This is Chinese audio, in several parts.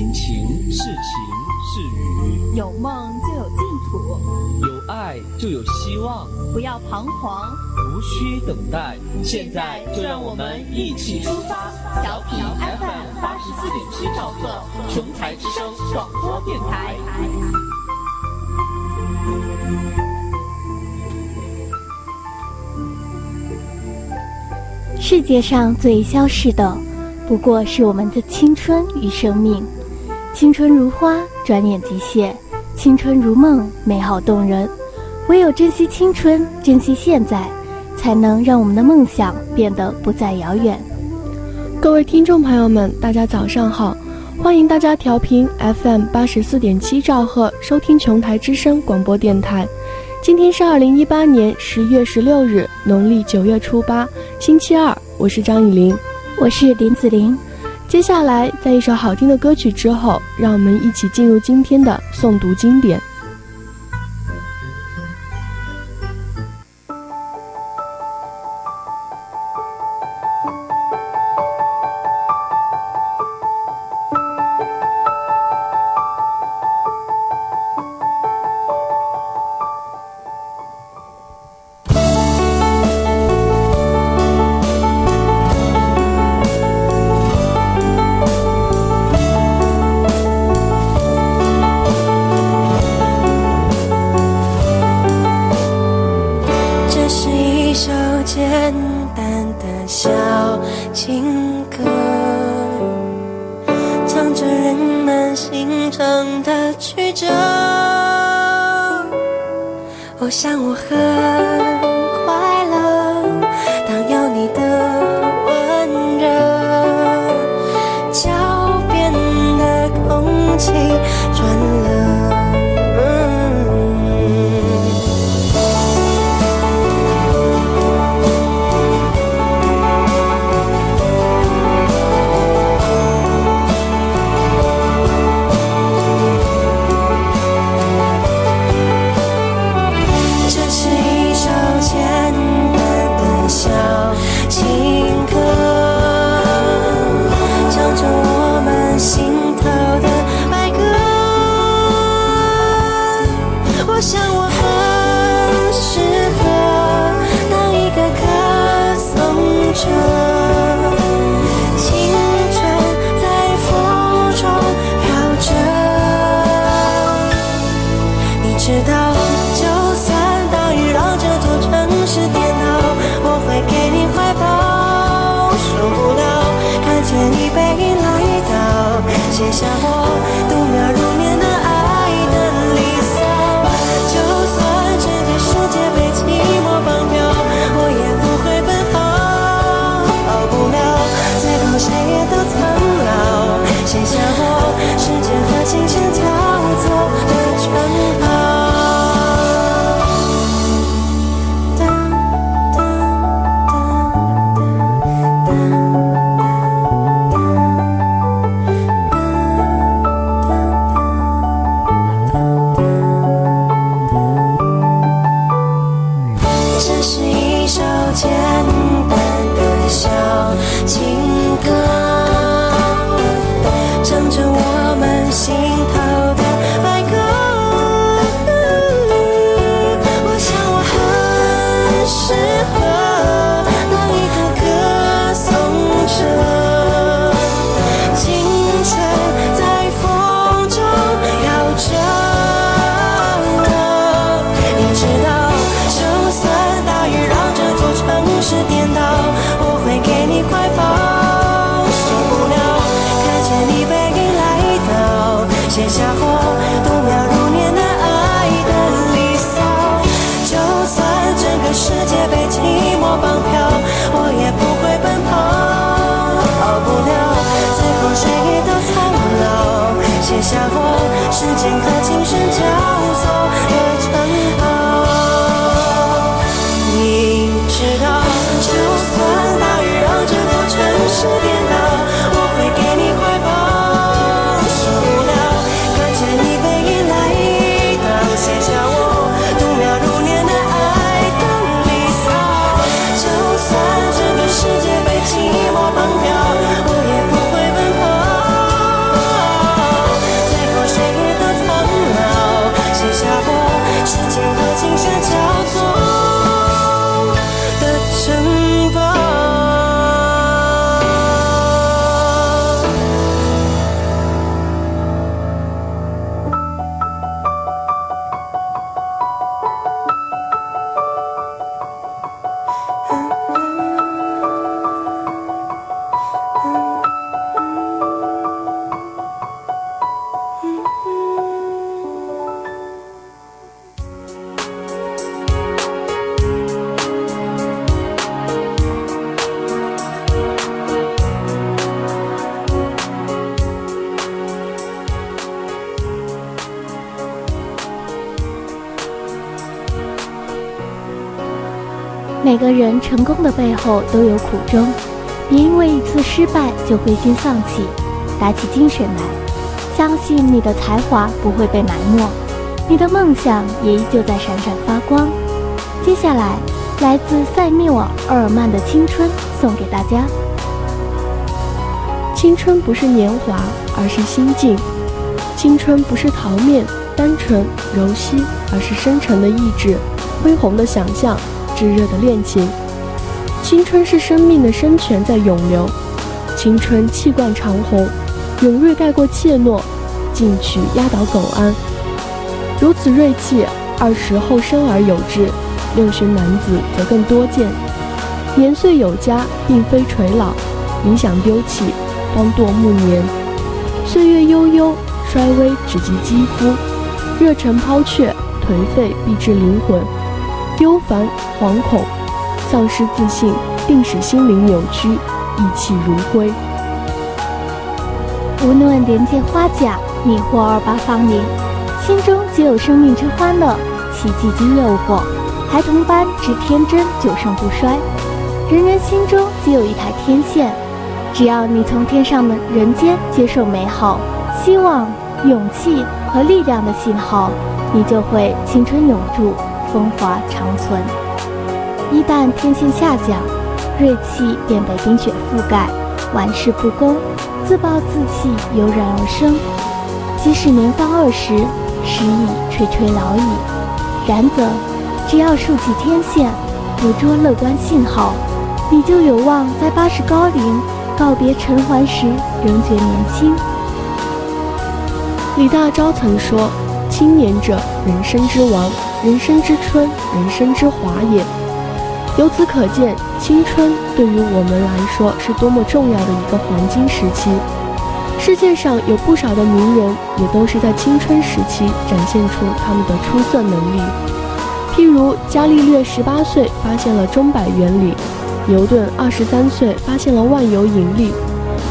心情是晴是雨，有梦就有净土，有爱就有希望。不要彷徨，无需等待，现在就让我们一起出发，调频 FM 八十四点七兆赫，琼台之声广播电台。世界上最消逝的，不过是我们的青春与生命。青春如花，转眼即谢；青春如梦，美好动人。唯有珍惜青春，珍惜现在，才能让我们的梦想变得不再遥远。各位听众朋友们，大家早上好！欢迎大家调频 FM 八十四点七兆赫，收听琼台之声广播电台。今天是二零一八年十月十六日，农历九月初八，星期二。我是张雨林，我是林子玲。接下来，在一首好听的歌曲之后，让我们一起进入今天的诵读经典。着人们心肠的曲折我想我很快乐当有你的温热脚边的空气写下我时间和琴声交每个人成功的背后都有苦衷，别因为一次失败就灰心丧气，打起精神来，相信你的才华不会被埋没，你的梦想也依旧在闪闪发光。接下来，来自塞缪尔·厄尔曼的《青春》送给大家。青春不是年华，而是心境；青春不是桃面、单纯、柔细，而是深沉的意志、恢宏的想象、炙热的恋情。青春是生命的深泉在涌流，青春气贯长虹，勇锐盖过怯懦，进取压倒苟安。如此锐气，二十后生而有之。六旬男子则更多见，年岁有加，并非垂老；理想丢弃，方堕暮年。岁月悠悠，衰微只及肌肤；热忱抛却，颓废必至灵魂。忧烦、惶恐、丧失自信，定使心灵扭曲，意气如灰。无论连接花甲，你或二八芳年，心中皆有生命之欢乐，奇迹之诱惑。孩童般之天真，久盛不衰。人人心中皆有一台天线，只要你从天上的人间接受美好、希望、勇气和力量的信号，你就会青春永驻，风华长存。一旦天线下降，锐气便被冰雪覆盖，玩世不恭，自暴自弃油然而生。即使年方二十，时已垂垂老矣，然则。只要竖起天线，捕捉乐观信号，你就有望在八十高龄告别尘寰时仍觉年轻。李大钊曾说：“青年者，人生之王，人生之春，人生之华也。”由此可见，青春对于我们来说是多么重要的一个黄金时期。世界上有不少的名人，也都是在青春时期展现出他们的出色能力。譬如伽利略十八岁发现了钟摆原理，牛顿二十三岁发现了万有引力，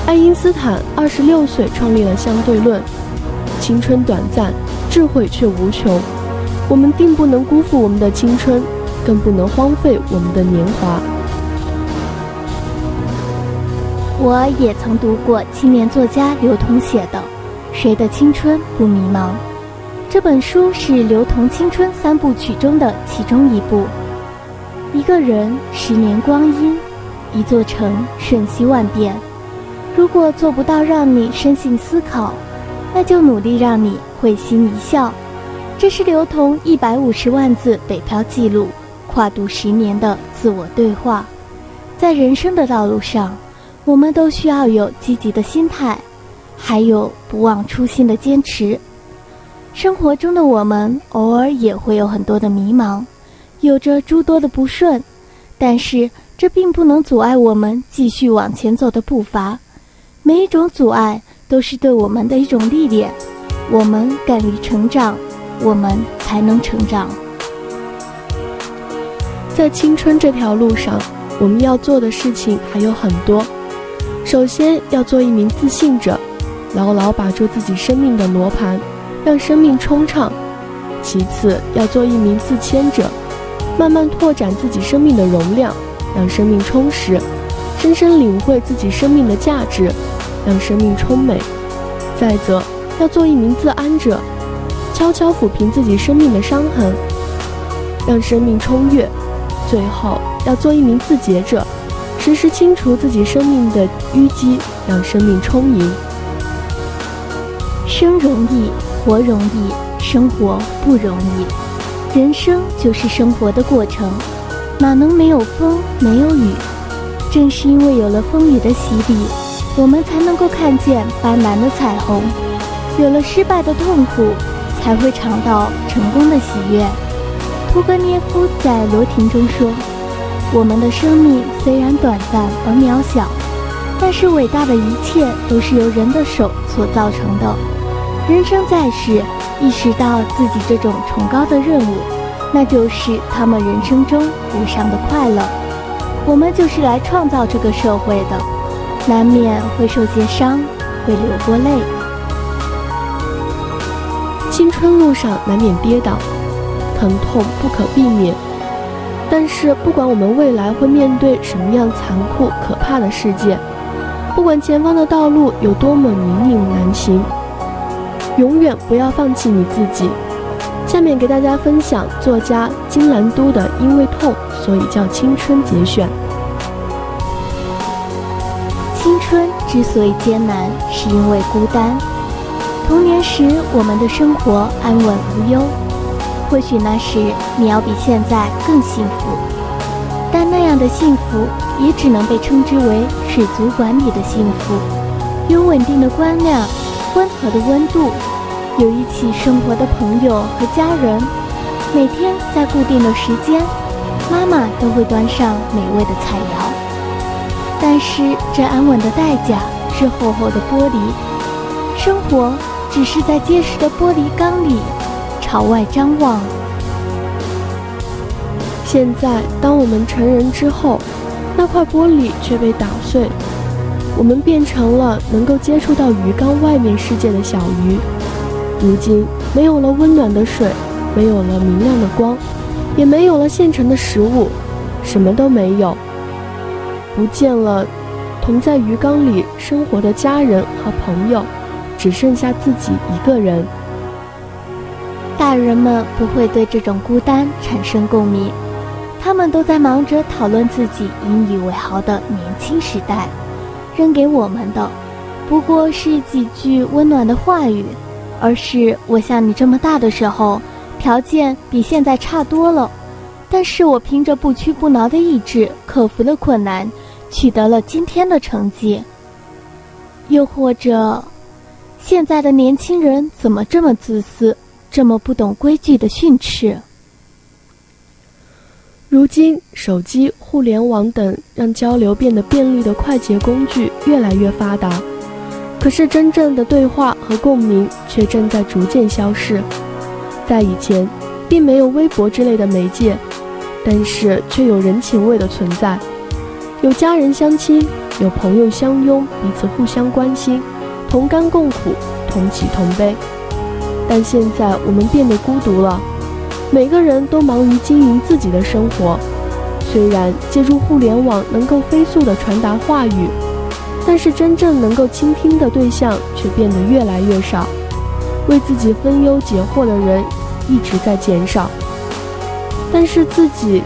爱因斯坦二十六岁创立了相对论。青春短暂，智慧却无穷。我们定不能辜负我们的青春，更不能荒废我们的年华。我也曾读过青年作家刘同写的《谁的青春不迷茫》。这本书是刘同青春三部曲中的其中一部。一个人十年光阴，一座城瞬息万变。如果做不到让你深信思考，那就努力让你会心一笑。这是刘同一百五十万字北漂记录，跨度十年的自我对话。在人生的道路上，我们都需要有积极的心态，还有不忘初心的坚持。生活中的我们偶尔也会有很多的迷茫，有着诸多的不顺，但是这并不能阻碍我们继续往前走的步伐。每一种阻碍都是对我们的一种历练，我们敢于成长，我们才能成长。在青春这条路上，我们要做的事情还有很多。首先要做一名自信者，牢牢把住自己生命的罗盘。让生命冲畅。其次，要做一名自谦者，慢慢拓展自己生命的容量，让生命充实，深深领会自己生命的价值，让生命充美。再则，要做一名自安者，悄悄抚平自己生命的伤痕，让生命充悦。最后，要做一名自洁者，时时清除自己生命的淤积，让生命充盈。生容易。活容易，生活不容易。人生就是生活的过程，哪能没有风没有雨？正是因为有了风雨的洗礼，我们才能够看见斑斓的彩虹；有了失败的痛苦，才会尝到成功的喜悦。屠格涅夫在《罗亭》中说：“我们的生命虽然短暂而渺小，但是伟大的一切都是由人的手所造成的。”人生在世，意识到自己这种崇高的任务，那就是他们人生中无上的快乐。我们就是来创造这个社会的，难免会受些伤，会流过泪。青春路上难免跌倒，疼痛不可避免。但是，不管我们未来会面对什么样残酷可怕的世界，不管前方的道路有多么泥泞难行，永远不要放弃你自己。下面给大家分享作家金兰都的《因为痛，所以叫青春》节选。青春之所以艰难，是因为孤单。童年时，我们的生活安稳无忧。或许那时你要比现在更幸福，但那样的幸福也只能被称之为水族馆里的幸福，有稳定的光亮，温和的温度，有一起生活的朋友和家人，每天在固定的时间，妈妈都会端上美味的菜肴。但是这安稳的代价是厚厚的玻璃，生活只是在结实的玻璃缸里。朝外张望。现在，当我们成人之后，那块玻璃却被打碎，我们变成了能够接触到鱼缸外面世界的小鱼。如今，没有了温暖的水，没有了明亮的光，也没有了现成的食物，什么都没有。不见了同在鱼缸里生活的家人和朋友，只剩下自己一个人。大人们不会对这种孤单产生共鸣，他们都在忙着讨论自己引以为豪的年轻时代，扔给我们的不过是几句温暖的话语，而是我像你这么大的时候，条件比现在差多了，但是我凭着不屈不挠的意志克服了困难，取得了今天的成绩。又或者，现在的年轻人怎么这么自私？这么不懂规矩的训斥。如今，手机、互联网等让交流变得便利的快捷工具越来越发达，可是真正的对话和共鸣却正在逐渐消失。在以前，并没有微博之类的媒介，但是却有人情味的存在，有家人相亲，有朋友相拥，彼此互相关心，同甘共苦，同喜同悲。但现在我们变得孤独了，每个人都忙于经营自己的生活。虽然借助互联网能够飞速地传达话语，但是真正能够倾听的对象却变得越来越少。为自己分忧解惑的人一直在减少，但是自己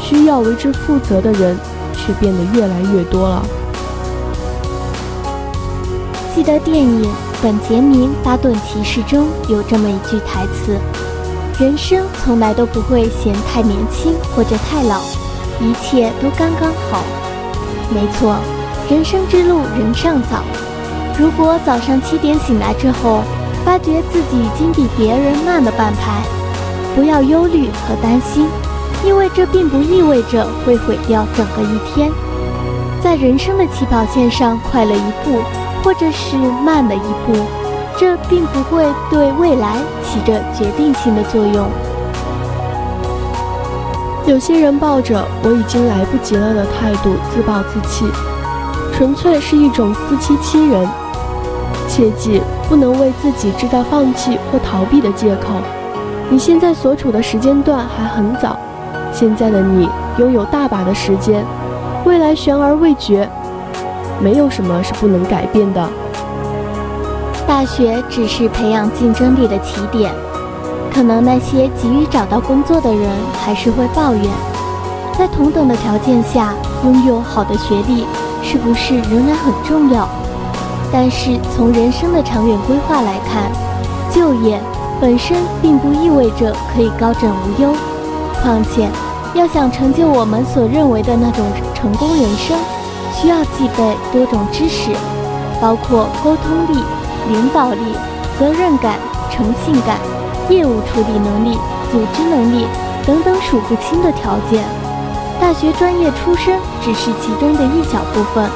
需要为之负责的人却变得越来越多了。记得电影。本杰明·巴顿骑士中有这么一句台词：“人生从来都不会嫌太年轻或者太老，一切都刚刚好。”没错，人生之路仍尚早。如果早上七点醒来之后，发觉自己已经比别人慢了半拍，不要忧虑和担心，因为这并不意味着会毁掉整个一天。在人生的起跑线上快了一步。或者是慢了一步，这并不会对未来起着决定性的作用。有些人抱着“我已经来不及了”的态度自暴自弃，纯粹是一种自欺欺人。切记不能为自己制造放弃或逃避的借口。你现在所处的时间段还很早，现在的你拥有大把的时间，未来悬而未决。没有什么是不能改变的。大学只是培养竞争力的起点，可能那些急于找到工作的人还是会抱怨，在同等的条件下拥有好的学历是不是仍然很重要？但是从人生的长远规划来看，就业本身并不意味着可以高枕无忧。况且，要想成就我们所认为的那种成功人生。需要具备多种知识，包括沟通力、领导力、责任感、诚信感、业务处理能力、组织能力等等数不清的条件。大学专业出身只是其中的一小部分，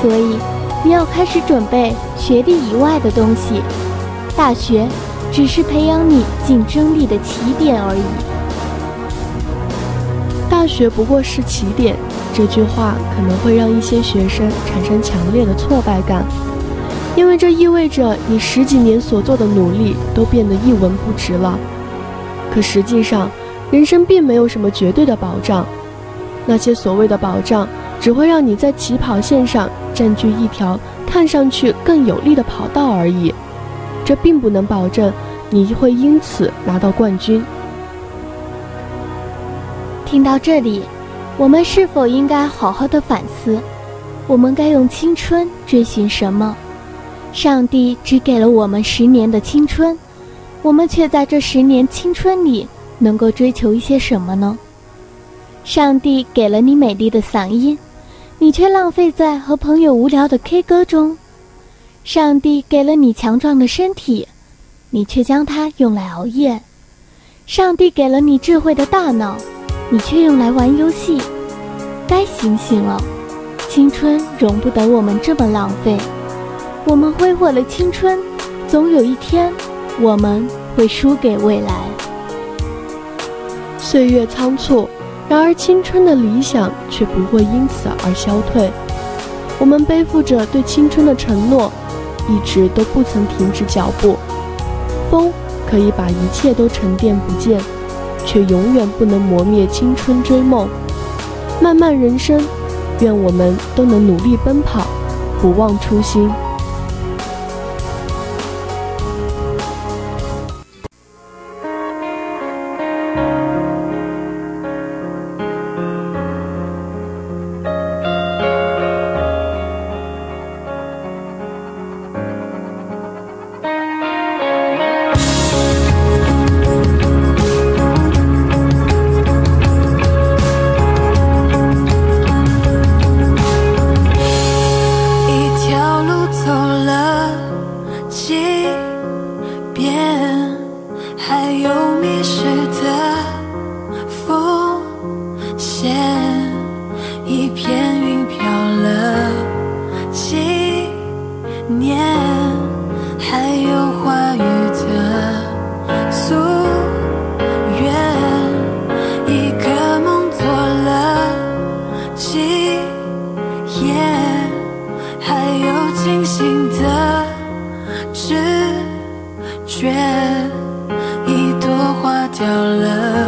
所以你要开始准备学历以外的东西。大学只是培养你竞争力的起点而已。大学不过是起点。这句话可能会让一些学生产生强烈的挫败感，因为这意味着你十几年所做的努力都变得一文不值了。可实际上，人生并没有什么绝对的保障，那些所谓的保障，只会让你在起跑线上占据一条看上去更有利的跑道而已，这并不能保证你会因此拿到冠军。听到这里，我们是否应该好好的反思，我们该用青春追寻什么？上帝只给了我们十年的青春，我们却在这十年青春里能够追求一些什么呢？上帝给了你美丽的嗓音，你却浪费在和朋友无聊的 K 歌中；上帝给了你强壮的身体，你却将它用来熬夜；上帝给了你智慧的大脑，你却用来玩游戏。该醒醒了，青春容不得我们这么浪费。我们挥霍了青春，总有一天，我们会输给未来。岁月仓促，然而青春的理想却不会因此而消退。我们背负着对青春的承诺，一直都不曾停止脚步。风可以把一切都沉淀不见，却永远不能磨灭青春追梦。漫漫人生，愿我们都能努力奔跑，不忘初心。清醒的知觉，一朵花掉了。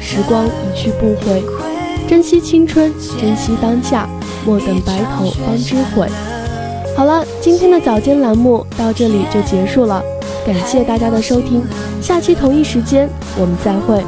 时光一去不回。珍惜青春，珍惜当下，莫等白头方知悔。好了，今天的早间栏目到这里就结束了，感谢大家的收听，下期同一时间我们再会。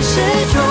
始终。